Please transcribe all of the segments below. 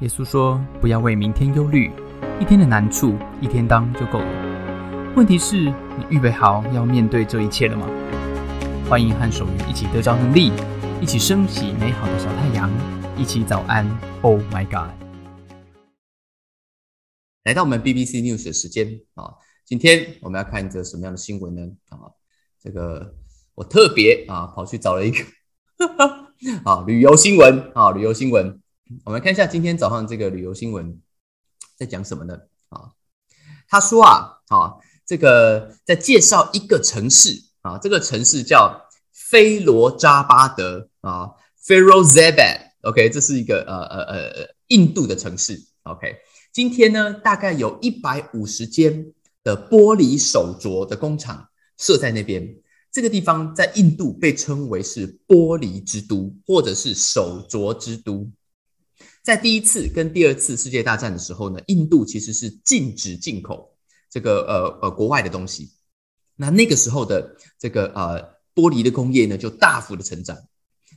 耶稣说：“不要为明天忧虑，一天的难处一天当就够了。问题是，你预备好要面对这一切了吗？”欢迎和守愚一起得着能力，一起升起美好的小太阳，一起早安。Oh my God！来到我们 BBC News 的时间啊，今天我们要看一则什么样的新闻呢？啊，这个我特别啊跑去找了一个 啊旅游新闻啊旅游新闻。我们看一下今天早上这个旅游新闻在讲什么呢？啊，他说啊，啊，这个在介绍一个城市啊，这个城市叫菲罗扎巴德啊 f a r o z a b a d OK，这是一个呃呃呃印度的城市。OK，今天呢，大概有一百五十间的玻璃手镯的工厂设在那边。这个地方在印度被称为是玻璃之都，或者是手镯之都。在第一次跟第二次世界大战的时候呢，印度其实是禁止进口这个呃呃国外的东西。那那个时候的这个呃玻璃的工业呢，就大幅的成长。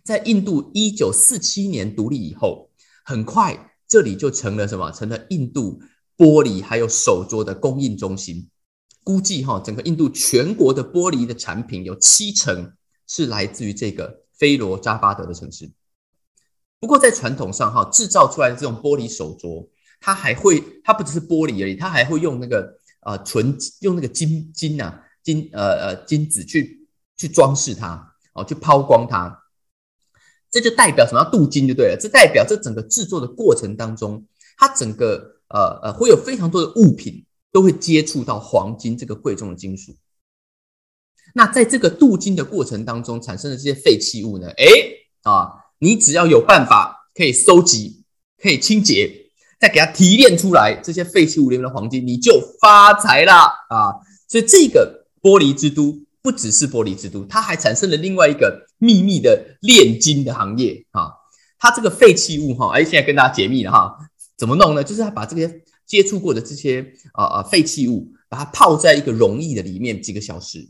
在印度一九四七年独立以后，很快这里就成了什么？成了印度玻璃还有手镯的供应中心。估计哈，整个印度全国的玻璃的产品有七成是来自于这个菲罗扎巴德的城市。不过在传统上哈，制造出来的这种玻璃手镯，它还会，它不只是玻璃而已，它还会用那个呃纯用那个金金啊金呃呃金子去去装饰它哦，去抛光它，这就代表什么？镀金就对了。这代表这整个制作的过程当中，它整个呃呃会有非常多的物品都会接触到黄金这个贵重的金属。那在这个镀金的过程当中产生的这些废弃物呢？哎啊。你只要有办法可以收集、可以清洁，再给它提炼出来这些废弃物里面的黄金，你就发财啦啊！所以这个玻璃之都不只是玻璃之都，它还产生了另外一个秘密的炼金的行业啊！它这个废弃物哈，哎，现在跟大家解密了哈，怎么弄呢？就是它把这些接触过的这些啊啊废弃物，把它泡在一个溶液的里面几个小时，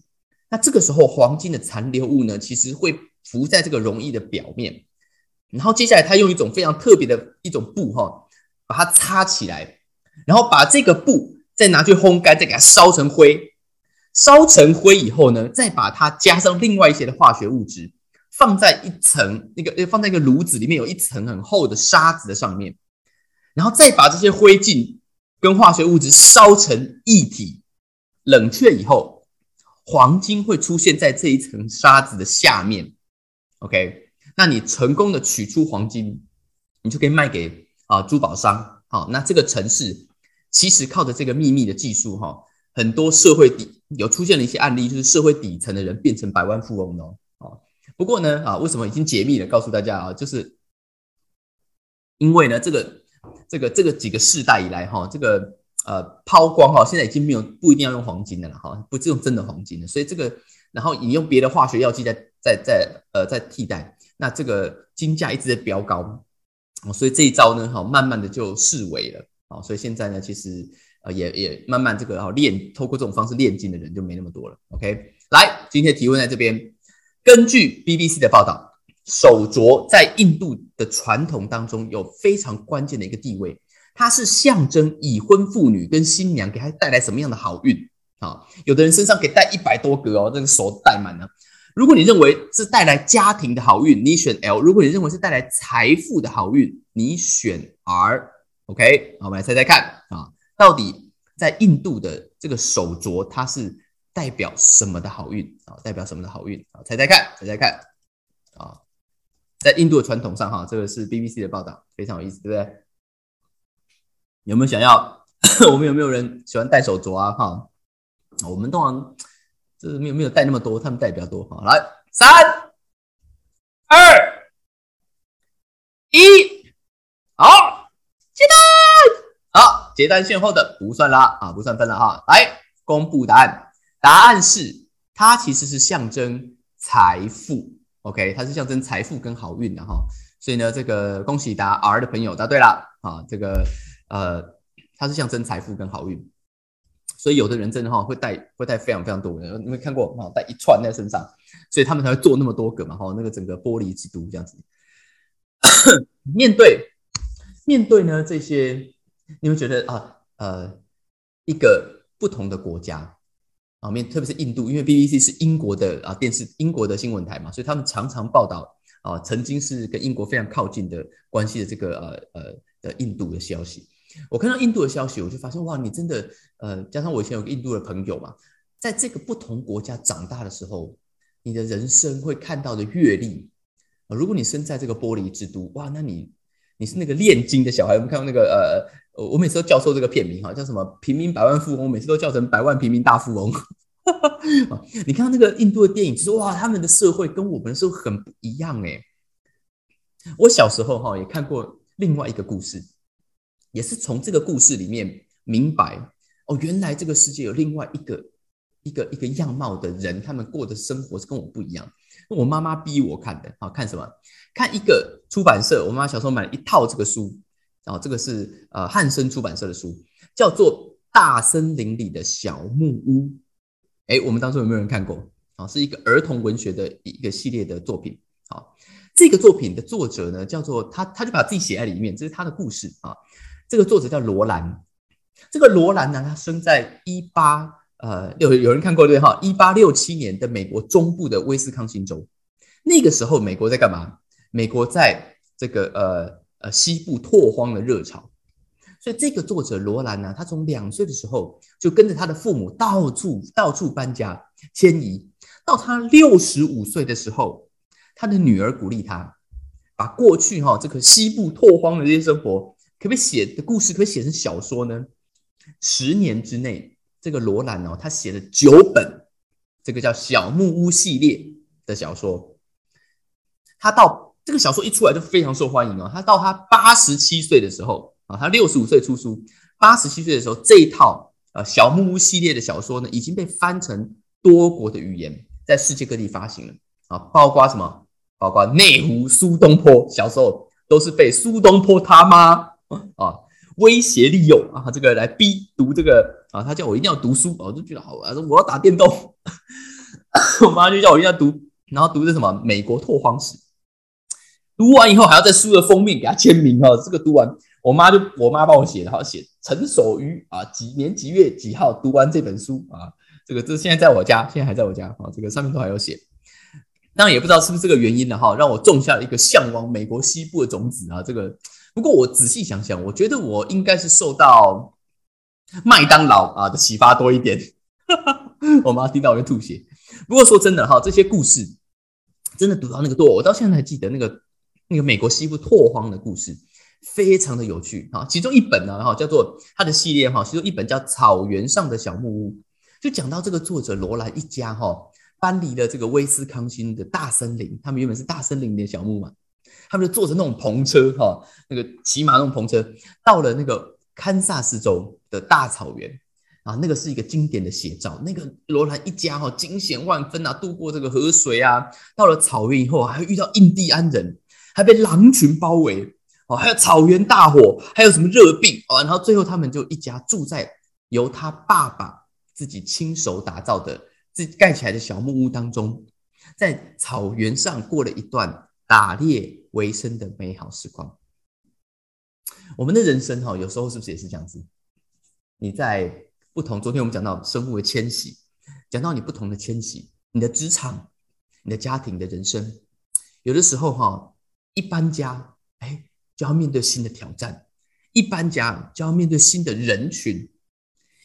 那这个时候黄金的残留物呢，其实会浮在这个溶液的表面。然后接下来，他用一种非常特别的一种布哈，把它擦起来，然后把这个布再拿去烘干，再给它烧成灰。烧成灰以后呢，再把它加上另外一些的化学物质，放在一层那个放在一个炉子里面，有一层很厚的沙子的上面，然后再把这些灰烬跟化学物质烧成一体，冷却以后，黄金会出现在这一层沙子的下面。OK。那你成功的取出黄金，你就可以卖给啊珠宝商。好，那这个城市其实靠着这个秘密的技术，哈，很多社会底有出现了一些案例，就是社会底层的人变成百万富翁哦。哦，不过呢，啊，为什么已经解密了？告诉大家啊，就是因为呢，这个这个这个几个世代以来，哈，这个呃抛光哈，现在已经没有不一定要用黄金的了，哈，不是用真的黄金的，所以这个然后你用别的化学药剂在在在呃在替代。那这个金价一直在飙高，所以这一招呢，哈，慢慢的就示威了，哦，所以现在呢，其实呃也也慢慢这个哦炼，透过这种方式炼金的人就没那么多了。OK，来，今天提问在这边，根据 BBC 的报道，手镯在印度的传统当中有非常关键的一个地位，它是象征已婚妇女跟新娘给她带来什么样的好运啊？有的人身上可以带一百多个哦，这个手戴满了。如果你认为是带来家庭的好运，你选 L；如果你认为是带来财富的好运，你选 R。OK，我们来猜猜看啊，到底在印度的这个手镯，它是代表什么的好运啊？代表什么的好运啊？猜猜看，猜猜看啊！在印度的传统上，哈，这个是 BBC 的报道，非常有意思，对不对？有没有想要？我们有没有人喜欢戴手镯啊？哈，我们通常。就是没有没有带那么多，他们带比较多。好，来三二一，好，接单，好，接单线后的不算啦，啊，不算分了哈。来公布答案，答案是它其实是象征财富，OK，它是象征财富跟好运的哈。所以呢，这个恭喜答 R 的朋友答对了啊，这个呃，它是象征财富跟好运。所以有的人真的哈会带会带非常非常多，你没看过哈带一串在身上，所以他们才会做那么多个嘛哈那个整个玻璃之都这样子。面对面对呢这些，你会觉得啊呃一个不同的国家啊面，特别是印度，因为 BBC 是英国的啊电视英国的新闻台嘛，所以他们常常报道啊曾经是跟英国非常靠近的关系的这个呃呃的印度的消息。我看到印度的消息，我就发现哇，你真的呃加上我以前有个印度的朋友嘛，在这个不同国家长大的时候，你的人生会看到的阅历，如果你生在这个玻璃之都，哇，那你。你是那个炼金的小孩，我们看到那个呃，我每次都叫错这个片名哈，叫什么“平民百万富翁”，我每次都叫成“百万平民大富翁”。你看到那个印度的电影，就是哇，他们的社会跟我们的社会很不一样哎。我小时候哈也看过另外一个故事，也是从这个故事里面明白哦，原来这个世界有另外一个一个一个样貌的人，他们过的生活是跟我不一样。我妈妈逼我看的啊，看什么？看一个出版社，我妈妈小时候买了一套这个书，啊，这个是呃汉森出版社的书，叫做《大森林里的小木屋》。哎，我们当中有没有人看过？啊，是一个儿童文学的一个系列的作品。好，这个作品的作者呢，叫做他，他就把自己写在里面，这是他的故事啊。这个作者叫罗兰，这个罗兰呢，他生在一八。呃，有有人看过对哈？一八六七年的美国中部的威斯康星州，那个时候美国在干嘛？美国在这个呃呃西部拓荒的热潮，所以这个作者罗兰呢，他从两岁的时候就跟着他的父母到处到处搬家迁移，到他六十五岁的时候，他的女儿鼓励他，把过去哈这个西部拓荒的这些生活，可不可以写的故事，可不可以写成小说呢？十年之内。这个罗兰哦，他写了九本，这个叫《小木屋》系列的小说。他到这个小说一出来就非常受欢迎哦。他到他八十七岁的时候啊，他六十五岁出书，八十七岁的时候，这一套呃《小木屋》系列的小说呢，已经被翻成多国的语言，在世界各地发行了啊，包括什么？包括内湖苏东坡，小时候都是被苏东坡他妈啊。威胁利诱啊，这个来逼读这个啊，他叫我一定要读书，我就觉得好玩，说我要打电动。我妈就叫我一定要读，然后读的什么美国拓荒史，读完以后还要在书的封面给他签名哈。这个读完，我妈就我妈帮我写的，好写陈守于啊几年几月几号读完这本书啊，这个这现在在我家，现在还在我家啊，这个上面都还有写。当然也不知道是不是这个原因的哈，让我种下了一个向往美国西部的种子啊，这个。不过我仔细想想，我觉得我应该是受到麦当劳啊的启发多一点。我妈听到我就吐血。不过说真的哈，这些故事真的读到那个多，我到现在还记得那个那个美国西部拓荒的故事，非常的有趣啊。其中一本呢哈叫做它的系列哈，其中一本叫《草原上的小木屋》，就讲到这个作者罗兰一家哈搬离了这个威斯康星的大森林，他们原本是大森林的小木屋嘛。他们就坐着那种篷车，哈，那个骑马那种篷车，到了那个堪萨斯州的大草原啊，那个是一个经典的写照。那个罗兰一家哈惊险万分啊，渡过这个河水啊，到了草原以后还遇到印第安人，还被狼群包围哦，还有草原大火，还有什么热病啊，然后最后他们就一家住在由他爸爸自己亲手打造的、自己盖起来的小木屋当中，在草原上过了一段。打猎为生的美好时光，我们的人生哈，有时候是不是也是这样子？你在不同，昨天我们讲到生物的迁徙，讲到你不同的迁徙，你的职场、你的家庭的人生，有的时候哈，一搬家，哎，就要面对新的挑战；一搬家就要面对新的人群；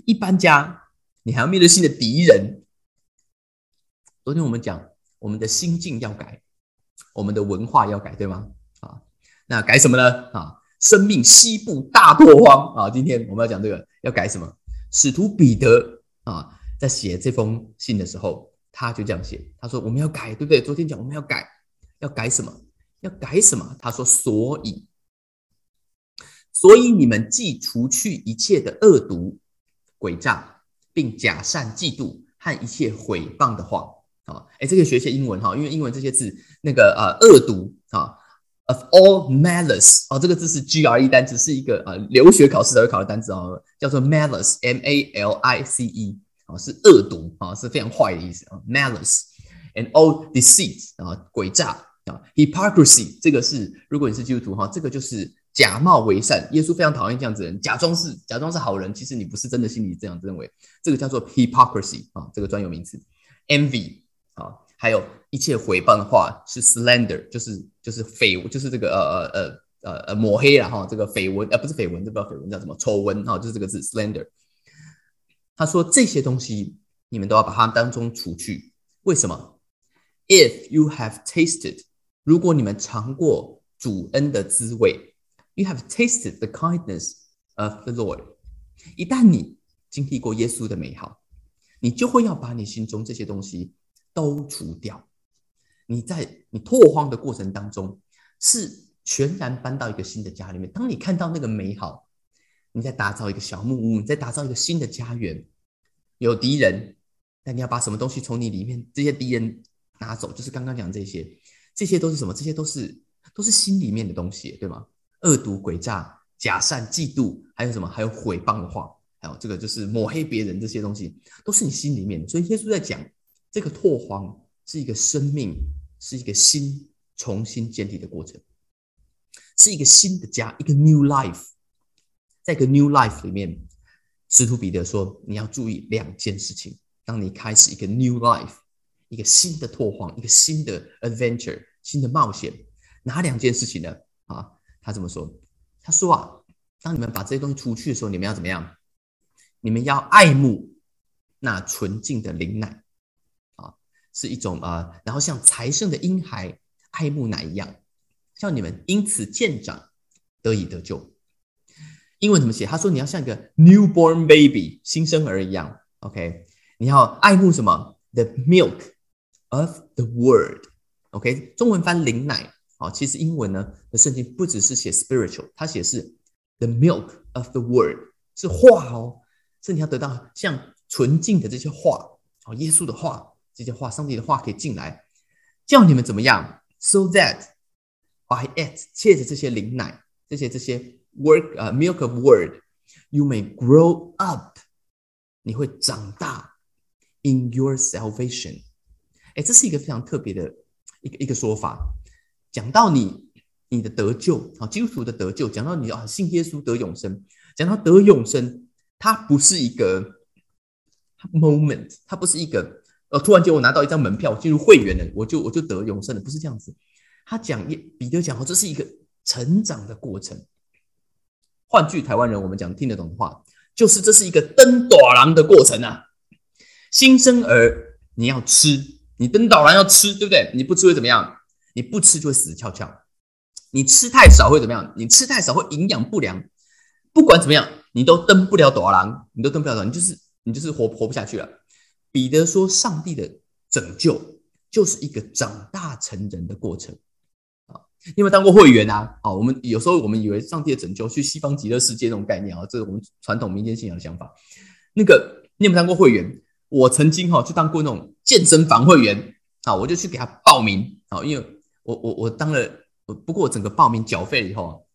一搬家，你还要面对新的敌人。昨天我们讲，我们的心境要改。我们的文化要改，对吗？啊，那改什么呢？啊，生命西部大拓荒啊！今天我们要讲这个，要改什么？使徒彼得啊，在写这封信的时候，他就这样写，他说：“我们要改，对不对？”昨天讲我们要改，要改什么？要改什么？他说：“所以，所以你们既除去一切的恶毒、诡诈，并假善、嫉妒和一切毁谤的话。”啊，哎，这个学一些英文哈，因为英文这些字，那个呃，恶毒啊，of all malice 啊，这个字是 G R E 单词，是一个呃留学考试才会考的单词啊，叫做 malice，M A L I C E 啊，是恶毒啊，是非常坏的意思啊，malice，and all deceit 啊，诡诈啊，hypocrisy 这个是如果你是基督徒哈，这个就是假冒为善。耶稣非常讨厌这样子人，假装是假装是好人，其实你不是真的心里这样认为。这个叫做 hypocrisy 啊，这个专有名词。envy 啊，还有一切诽谤的话是 slander，就是就是绯，就是这个呃呃呃呃呃抹黑了哈，这个绯闻呃不是绯闻，这不知道绯闻叫什么丑闻哈，就是这个字 slander。他说这些东西你们都要把它当中除去，为什么？If you have tasted，如果你们尝过主恩的滋味，you have tasted the kindness of the Lord，一旦你经历过耶稣的美好。你就会要把你心中这些东西都除掉。你在你拓荒的过程当中，是全然搬到一个新的家里面。当你看到那个美好，你在打造一个小木屋，你在打造一个新的家园。有敌人，但你要把什么东西从你里面这些敌人拿走？就是刚刚讲这些，这些都是什么？这些都是都是心里面的东西，对吗？恶毒、诡诈、假善、嫉妒，还有什么？还有毁谤的话。还有这个就是抹黑别人这些东西，都是你心里面。所以耶稣在讲，这个拓荒是一个生命，是一个心重新建立的过程，是一个新的家，一个 new life。在一个 new life 里面，使徒彼得说，你要注意两件事情。当你开始一个 new life，一个新的拓荒，一个新的 adventure，新的冒险，哪两件事情呢？啊，他这么说，他说啊，当你们把这些东西除去的时候，你们要怎么样？你们要爱慕那纯净的灵奶，是一种啊，然后像财圣的婴孩爱慕奶一样，叫你们因此渐长，得以得救。英文怎么写？他说你要像一个 newborn baby 新生儿一样，OK？你要爱慕什么？The milk of the word，OK？中文翻灵奶，好，其实英文呢的圣经不只是写 spiritual，它写是 the milk of the word，是话哦。是你要得到像纯净的这些话哦，耶稣的话，这些话，上帝的话可以进来，叫你们怎么样？So that by it，借着这些灵奶，这些这些 work 啊，milk of word，you may grow up，你会长大 in your salvation。哎，这是一个非常特别的一个一个说法，讲到你你的得救啊，基督徒的得救，讲到你啊信耶稣得永生，讲到得永生。它不是一个 moment，它不是一个呃，突然间我拿到一张门票进入会员了，我就我就得永生了，不是这样子。他讲彼得讲哦，这是一个成长的过程。换句台湾人我们讲听得懂的话，就是这是一个登短廊的过程啊。新生儿你要吃，你登岛廊要吃，对不对？你不吃会怎么样？你不吃就会死翘翘。你吃太少会怎么样？你吃太少会营养不良。不管怎么样。你都登不了多廊，你都登不了多，你就是你就是活活不下去了。彼得说，上帝的拯救就是一个长大成人的过程啊。你有没有当过会员啊？啊，我们有时候我们以为上帝的拯救去西方极乐世界那种概念啊，这是我们传统民间信仰的想法。那个你有没有当过会员？我曾经哈去当过那种健身房会员啊，我就去给他报名啊，因为我我我当了，不过我整个报名缴费以后，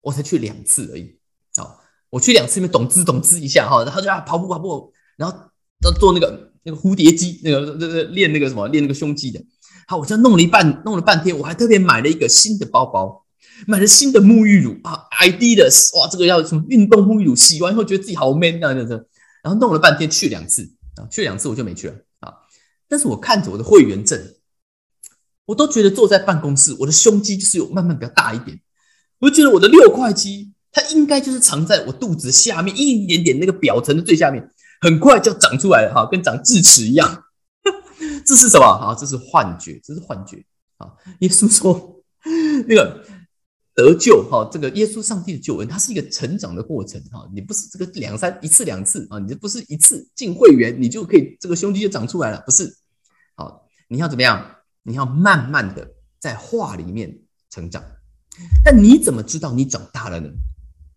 我才去两次而已啊。我去两次，因为懂滋懂滋一下哈，然后就啊跑步跑步，然后要做那个那个蝴蝶肌，那个那个练那个什么练那个胸肌的。好，我这弄了一半，弄了半天，我还特别买了一个新的包包，买了新的沐浴乳啊，ID 的哇，这个要什么运动沐浴乳，洗完以后觉得自己好 man 啊，这这，然后弄了半天去两次啊，去两次我就没去了啊。但是我看着我的会员证，我都觉得坐在办公室，我的胸肌就是有慢慢比较大一点，我就觉得我的六块肌。它应该就是藏在我肚子下面一点点那个表层的最下面，很快就长出来了哈，跟长智齿一样。这是什么？啊，这是幻觉，这是幻觉啊！耶稣说，那个得救哈，这个耶稣上帝的救恩，它是一个成长的过程哈。你不是这个两三一次两次啊，你不是一次进会员，你就可以这个胸肌就长出来了，不是？好，你要怎么样？你要慢慢的在话里面成长。但你怎么知道你长大了呢？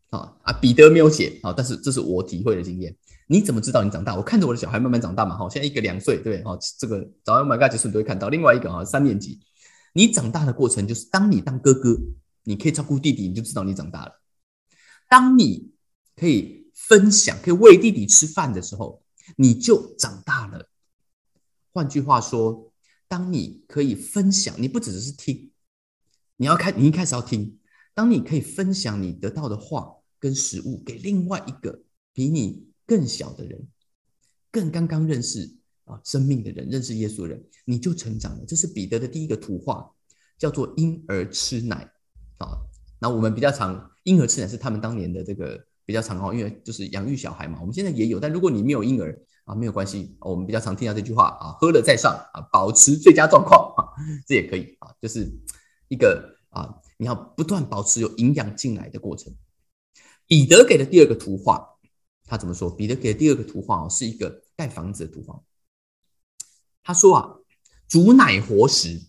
啊啊！彼得没有写啊，但是这是我体会的经验。你怎么知道你长大？我看着我的小孩慢慢长大嘛。哈，现在一个两岁，对不对？哈，这个早上 My God 结束你都会看到。另外一个啊，三年级，你长大的过程就是当你当哥哥，你可以照顾弟弟，你就知道你长大了。当你可以分享，可以喂弟弟吃饭的时候，你就长大了。换句话说，当你可以分享，你不只是听，你要开，你一开始要听。当你可以分享你得到的话跟食物给另外一个比你更小的人，更刚刚认识啊生命的人，认识耶稣的人，你就成长了。这是彼得的第一个图画，叫做婴儿吃奶啊。那我们比较常婴儿吃奶是他们当年的这个比较常哦，因为就是养育小孩嘛。我们现在也有，但如果你没有婴儿啊，没有关系。我们比较常听到这句话啊，喝了再上啊，保持最佳状况啊，这也可以啊，就是一个啊，你要不断保持有营养进来的过程。彼得给的第二个图画，他怎么说？彼得给的第二个图画哦，是一个盖房子的图画。他说啊，主乃活石，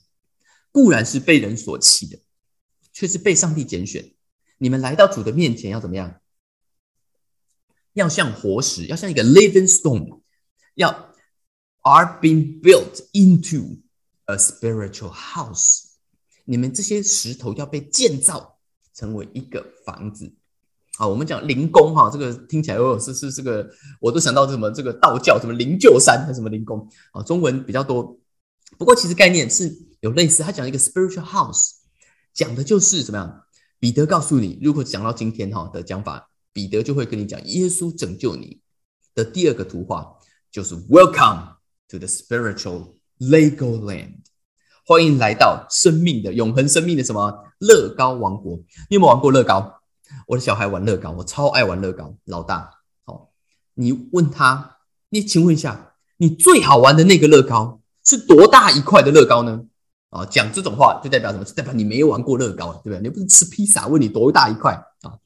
固然是被人所弃的。却是被上帝拣选。你们来到主的面前要怎么样？要像活石，要像一个 living stone，要 are being built into a spiritual house。你们这些石头要被建造成为一个房子。啊，我们讲灵宫哈，这个听起来哦是是这个，我都想到什么这个道教什么灵鹫山还什么灵宫啊？中文比较多，不过其实概念是有类似。他讲一个 spiritual house。讲的就是怎么样？彼得告诉你，如果讲到今天哈的讲法，彼得就会跟你讲，耶稣拯救你的第二个图画就是 Welcome to the spiritual Lego land，欢迎来到生命的永恒生命的什么乐高王国？你有没有玩过乐高？我的小孩玩乐高，我超爱玩乐高。老大，好，你问他，你请问一下，你最好玩的那个乐高是多大一块的乐高呢？啊，讲这种话就代表什么？代表你没有玩过乐高，对不对？你不是吃披萨，问你多大一块啊？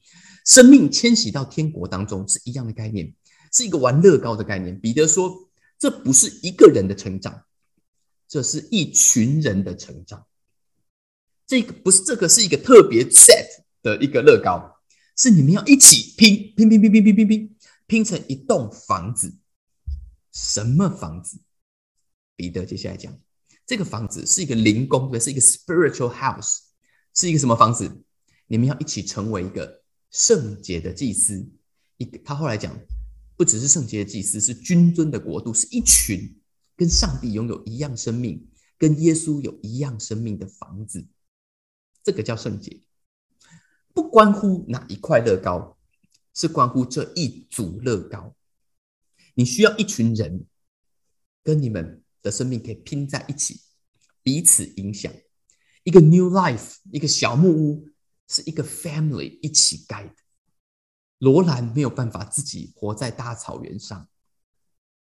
生命迁徙到天国当中是一样的概念，是一个玩乐高的概念。彼得说，这不是一个人的成长，这是一群人的成长。这个不是这个是一个特别 set 的一个乐高，是你们要一起拼拼拼拼拼拼拼拼拼成一栋房子。什么房子？彼得接下来讲。这个房子是一个灵宫，对，是一个 spiritual house，是一个什么房子？你们要一起成为一个圣洁的祭司。一，他后来讲，不只是圣洁的祭司，是君尊的国度，是一群跟上帝拥有一样生命，跟耶稣有一样生命的房子。这个叫圣洁，不关乎哪一块乐高，是关乎这一组乐高。你需要一群人跟你们。的生命可以拼在一起，彼此影响。一个 new life，一个小木屋是一个 family 一起盖的。罗兰没有办法自己活在大草原上，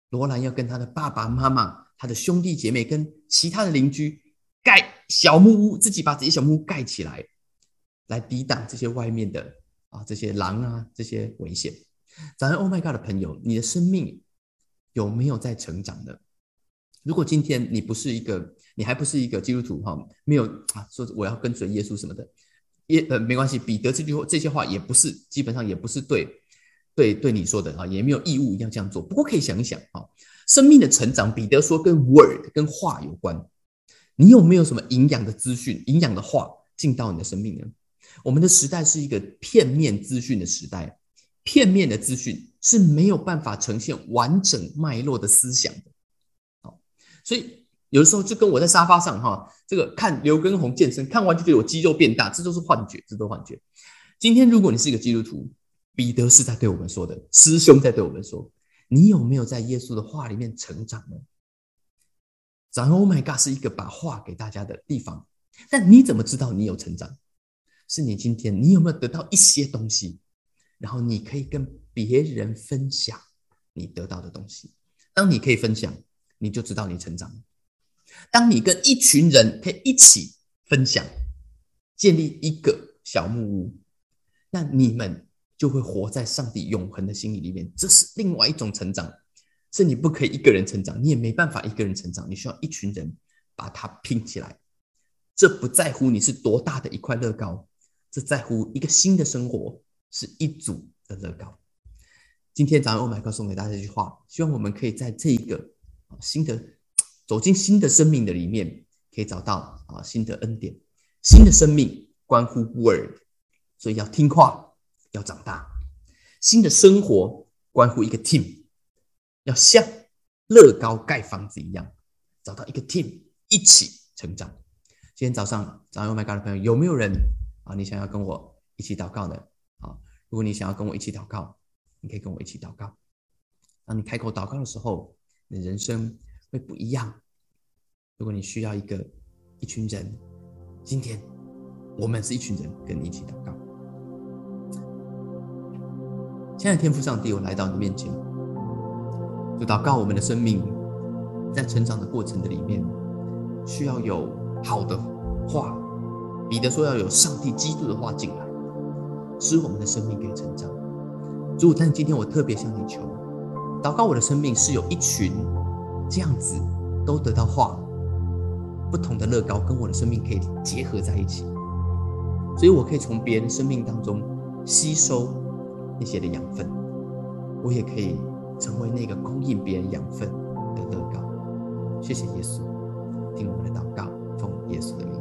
罗兰要跟他的爸爸妈妈、他的兄弟姐妹、跟其他的邻居盖小木屋，自己把自己小木屋盖起来，来抵挡这些外面的啊这些狼啊这些危险。早上 Oh my God 的朋友，你的生命有没有在成长呢？如果今天你不是一个，你还不是一个基督徒哈，没有啊，说我要跟随耶稣什么的，耶呃没关系。彼得这句话这些话也不是，基本上也不是对对对你说的啊，也没有义务一定要这样做。不过可以想一想啊，生命的成长，彼得说跟 word 跟话有关。你有没有什么营养的资讯、营养的话进到你的生命呢？我们的时代是一个片面资讯的时代，片面的资讯是没有办法呈现完整脉络的思想的。好所以有的时候就跟我在沙发上哈，这个看刘根红健身，看完就觉得我肌肉变大，这都是幻觉，这都幻觉。今天如果你是一个基督徒，彼得是在对我们说的，师兄在对我们说，你有没有在耶稣的话里面成长呢？然后 Oh my God 是一个把话给大家的地方，但你怎么知道你有成长？是你今天你有没有得到一些东西，然后你可以跟别人分享你得到的东西。当你可以分享。你就知道你成长。当你跟一群人可以一起分享，建立一个小木屋，那你们就会活在上帝永恒的心意里面。这是另外一种成长，是你不可以一个人成长，你也没办法一个人成长，你需要一群人把它拼起来。这不在乎你是多大的一块乐高，这在乎一个新的生活，是一组的乐高。今天早上欧麦克送给大家一句话，希望我们可以在这一个。新的走进新的生命的里面，可以找到啊新的恩典，新的生命关乎 word，所以要听话，要长大。新的生活关乎一个 team，要像乐高盖房子一样，找到一个 team 一起成长。今天早上早上 My God 的朋友有没有人啊？你想要跟我一起祷告的？啊，如果你想要跟我一起祷告，你可以跟我一起祷告。当你开口祷告的时候，你的人生会不一样。如果你需要一个一群人，今天我们是一群人，跟你一起祷告。亲爱的天父上帝，我来到你面前，就祷告我们的生命在成长的过程的里面，需要有好的话。彼得说要有上帝基督的话进来，使我们的生命可以成长。主，但是今天我特别向你求，祷告我的生命是有一群这样子都得到话，不同的乐高跟我的生命可以结合在一起，所以我可以从别人生命当中吸收。那些的养分，我也可以成为那个供应别人养分的乐高。谢谢耶稣，听我们的祷告，奉耶稣的名，